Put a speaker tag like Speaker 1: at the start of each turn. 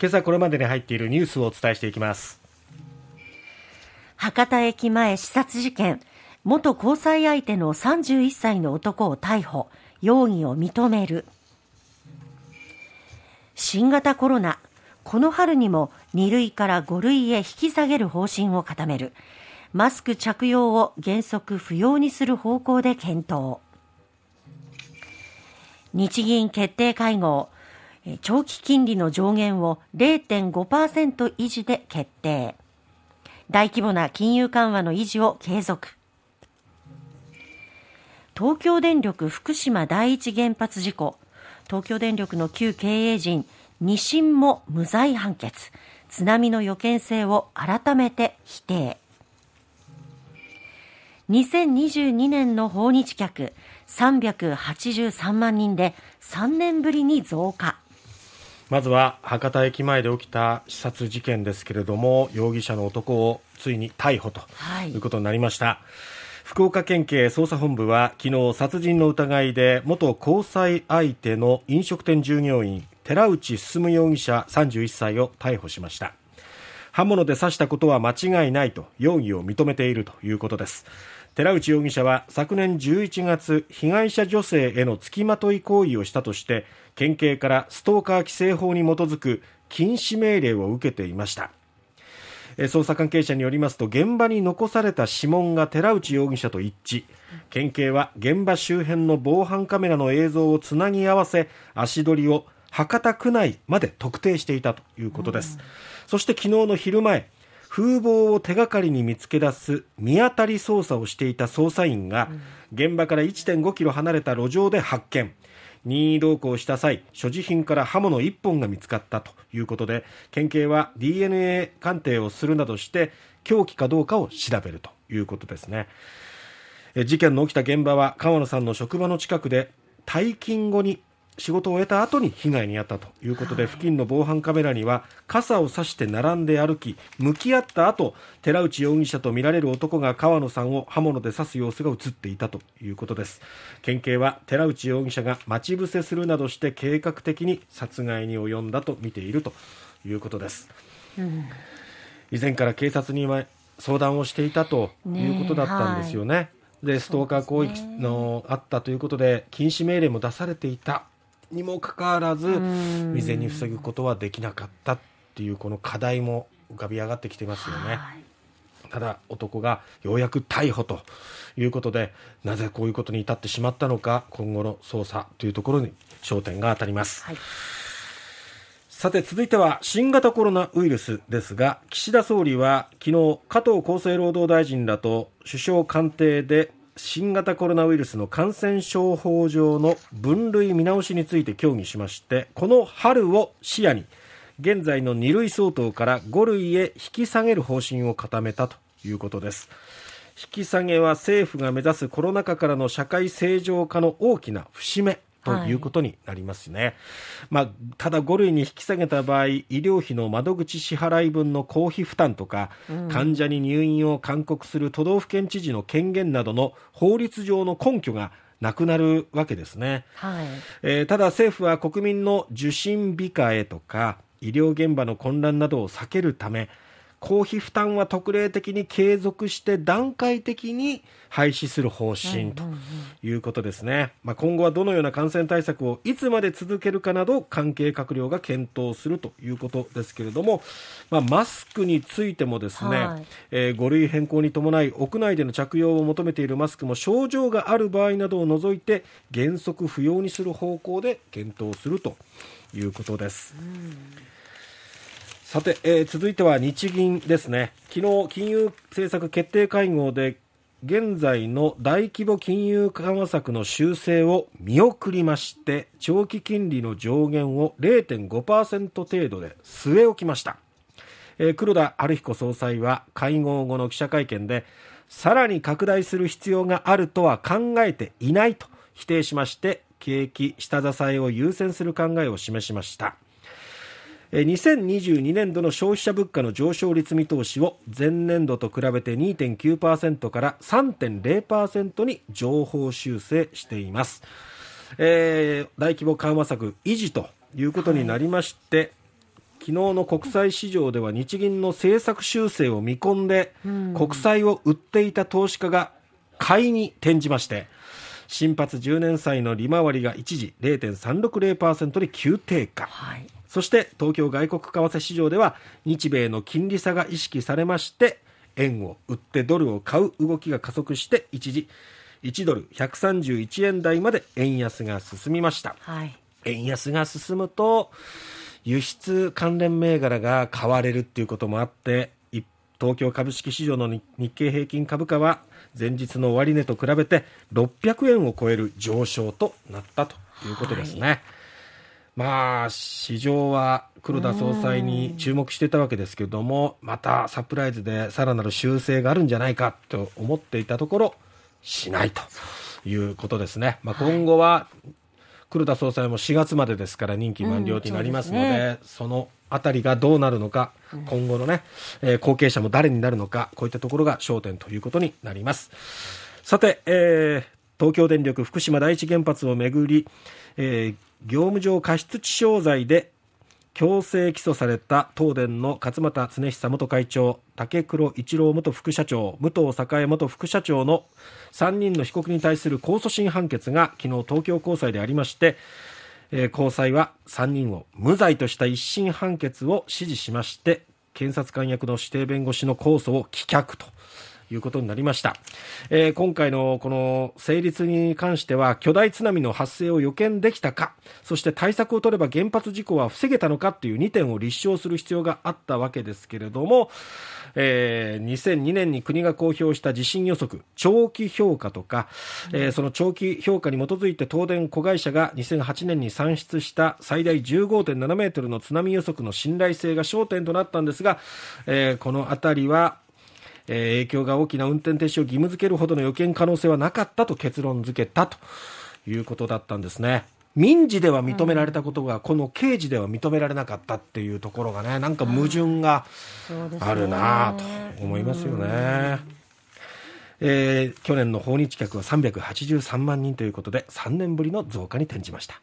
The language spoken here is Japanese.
Speaker 1: 今朝これまでに入っているニュースをお伝えしていきます。
Speaker 2: 博多駅前視察事件。元交際相手の31歳の男を逮捕。容疑を認める。新型コロナ。この春にも2類から5類へ引き下げる方針を固める。マスク着用を原則不要にする方向で検討。日銀決定会合。長期金利の上限を0.5%維持で決定。大規模な金融緩和の維持を継続。東京電力福島第一原発事故。東京電力の旧経営陣2審も無罪判決。津波の予見性を改めて否定。2022年の訪日客383万人で3年ぶりに増加。
Speaker 1: まずは博多駅前で起きた視察事件ですけれども容疑者の男をついに逮捕とい。うことになりました、はい、福岡県警捜査本部は昨日殺人の疑いで元交際相手の飲食店従業員寺内進容疑者31歳を逮捕しました。刃物で刺したことは間違いないと容疑を認めているということです寺内容疑者は昨年11月被害者女性への付きまとい行為をしたとして県警からストーカー規制法に基づく禁止命令を受けていました。捜査関係者によりますと現場に残された指紋が寺内容疑者と一致。県警は現場周辺の防犯カメラの映像をつなぎ合わせ足取りを博多区内まで特定していたということです、そして昨日の昼前風貌を手がかりに見つけ出す見当たり捜査をしていた捜査員が、現場から1.5キロ離れた路上で発見。任意同行した際所持品から刃物1本が見つかったということで県警は DNA 鑑定をするなどして凶器かどうかを調べるということですね。事件の起きた現場は川野さんの職場の近くで退勤後に仕事を終えた後に被害に遭ったということで、付近の防犯カメラには傘を差して並んで歩き向き合った後寺内容疑者とみられる男が川野さんを刃物で刺す様子が映っていたということです。県警は寺内容疑者が待ち伏せするなどして計画的に殺害に及んだと見ているということです、うん、以前から警察に相談をしていたということだったんですよね、ねでストーカー行為のあったということで禁止命令も出されていたにもかかわらず未然に防ぐことはできなかったっていうこの課題も浮かび上がってきてますよね。ただ男がようやく逮捕ということでなぜこういうことに至ってしまったのか今後の捜査というところに焦点が当たります、はい、さて続いては新型コロナウイルスですが岸田総理は昨日加藤厚生労働大臣らと首相官邸で新型コロナウイルスの感染症法上の分類見直しについて協議しましてこの春を視野に現在の2類相当から5類へ引き下げる方針を固めたということです。引き下げは政府が目指すコロナ禍からの社会正常化の大きな節目。ということになりますね、はい、まあ、ただ5類に引き下げた場合医療費の窓口支払い分の公費負担とか、うん、患者に入院を勧告する都道府県知事の権限などの法律上の根拠がなくなるわけですね、はい。えー、ただ政府は国民の受診控えとか医療現場の混乱などを避けるため公費負担は特例的に継続して段階的に廃止する方針ということですね、まあ、今後はどのような感染対策をいつまで続けるかなど関係閣僚が検討するということですけれども、まあ、マスクについてもですね、はい、えー、5類変更に伴い屋内での着用を求めているマスクも症状がある場合などを除いて原則不要にする方向で検討するということです。うんさて、えー、続いては日銀ですね。昨日金融政策決定会合で現在の大規模金融緩和策の修正を見送りまして長期金利の上限を0.5%程度で据え置きました、えー、黒田晴彦総裁は会合後の記者会見でさらに拡大する必要があるとは考えていないと否定しまして景気下支えを優先する考えを示しました。2022年度の消費者物価の上昇率見通しを前年度と比べて2.9%から3.0%に上方修正しています、えー、大規模緩和策維持ということになりまして、はい昨日の国債市場では日銀の政策修正を見込んで、国債を売っていた投資家が買いに転じまして、新発10年債の利回りが一時0.360%に急低下、はい、そして東京外国為替市場では日米の金利差が意識されまして円を売ってドルを買う動きが加速して一時1ドル131円台まで円安が進みました、はい、円安が進むと輸出関連銘柄が買われるっていうこともあって東京株式市場の日経平均株価は前日の終値と比べて600円を超える上昇となったということですね。はい、まあ、市場は黒田総裁に注目していたわけですけれども、またサプライズでさらなる修正があるんじゃないかと思っていたところ、しないということですね。まあ、今後は黒田総裁も4月までですから任期満了になりますので、うんそでね、そのあたりがどうなるのか、今後のね、えー、後継者も誰になるのか、こういったところが焦点ということになります。さて、えー、東京電力福島第一原発をめぐり、えー、業務上過失致傷罪で強制起訴された東電の勝俣恒久元会長竹黒一郎元副社長武藤栄元副社長の3人の被告に対する控訴審判決が昨日東京高裁でありまして、え、高裁は3人を無罪とした一審判決を支持しまして検察官役の指定弁護士の控訴を棄却と。いうことになりました、えー、今回のこの成立に関しては巨大津波の発生を予見できたかそして対策を取れば原発事故は防げたのかという2点を立証する必要があったわけですけれども、えー、2002年に国が公表した地震予測長期評価とか、えー、その長期評価に基づいて東電子会社が2008年に算出した最大15.7メートルの津波予測の信頼性が焦点となったんですが、えー、この辺りはえー、影響が大きな運転停止を義務付けるほどの予見可能性はなかったと結論付けたということだったんですね。民事では認められたことが、この刑事では認められなかったっていうところがね、なんか矛盾があるなと思いますよね。えー、去年の訪日客は383万人ということで、3年ぶりの増加に転じました。